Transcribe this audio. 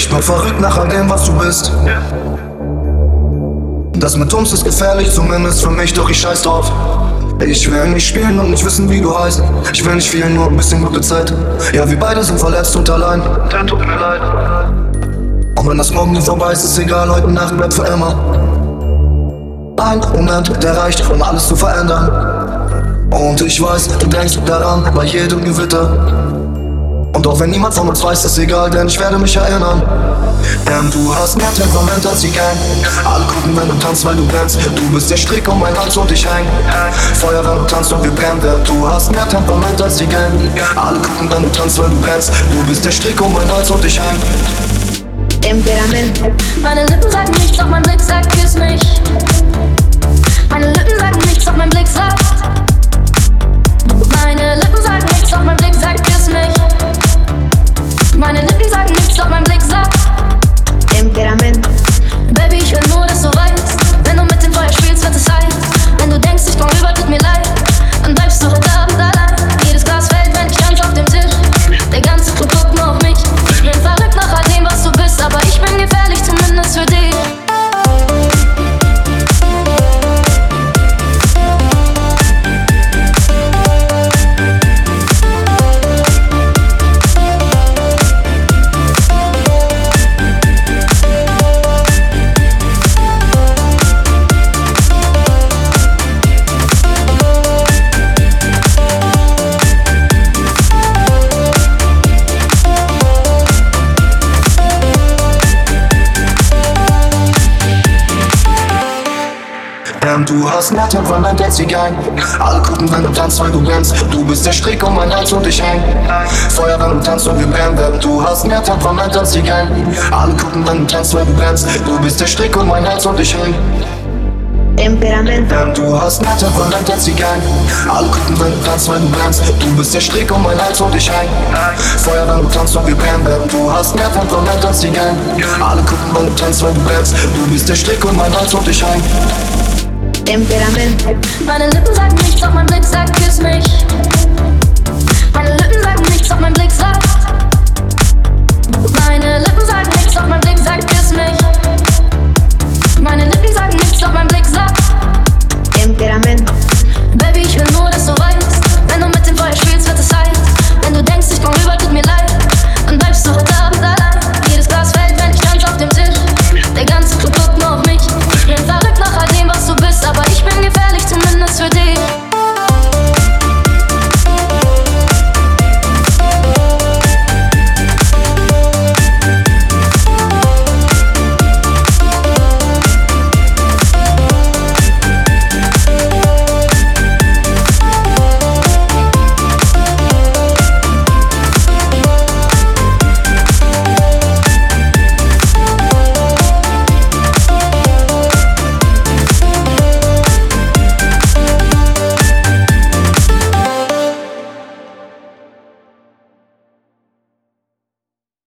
Ich bin verrückt nach all dem, was du bist. Das mit uns ist gefährlich, zumindest für mich, doch ich scheiß drauf. Ich will nicht spielen und nicht wissen, wie du heißt. Ich will nicht viel, nur ein bisschen gute Zeit. Ja, wir beide sind verletzt und allein. Dann tut mir leid. Und wenn das morgen vorbei ist, ist egal, heute Nacht bleibt für immer. Ein Moment, der reicht, um alles zu verändern. Und ich weiß, du denkst daran bei jedem Gewitter. Und auch wenn niemand von uns weiß, ist egal, denn ich werde mich erinnern. Denn du hast mehr Temperament als die Gang. Alle gucken, wenn du tanzt, weil du brennst. Du bist der Strick um mein Hals und ich häng. Feuer, wenn du tanzt und wir brennen. Denn du hast mehr Temperament als die Gang. Alle gucken, wenn du tanzt, weil du brennst. Du bist der Strick um mein Hals und ich häng. Temperament. Meine Lippen sagen nichts, doch mein Blick sagt küss mich. Denn du hast mehr Temperament als die Gang. Alle gucken, wenn du tanzt, weil du brennst. Du bist der Strick um mein Hals und ich häng. Feuer, wenn du tanzt und wir brennen. Denn du hast mehr Temperament als die Gang. Alle gucken, wenn du tanzt, weil du brennst. Du bist der Strick um mein Hals und ich häng. Temperament. Denn du hast Temperament als die Gang. Alle gucken, wenn du tanzt, weil du brennst. Du bist der Strick um mein Hals und ich häng. Feuer, wenn du tanzt und wir brennen. Denn du hast Temperament als die Gang. Alle gucken, wenn du tanzt, weil du brennst. Du bist der Strick um mein Hals und ich häng. Temperament. Meine Lippen sagen nichts, doch mein Blick sagt, küss mich. Meine Lippen sagen nichts, doch mein Blick sagt. Meine Lippen sagen nichts, doch mein Blick sagt, küss mich. Meine Lippen sagen nichts, doch mein Blick sagt. Temperament.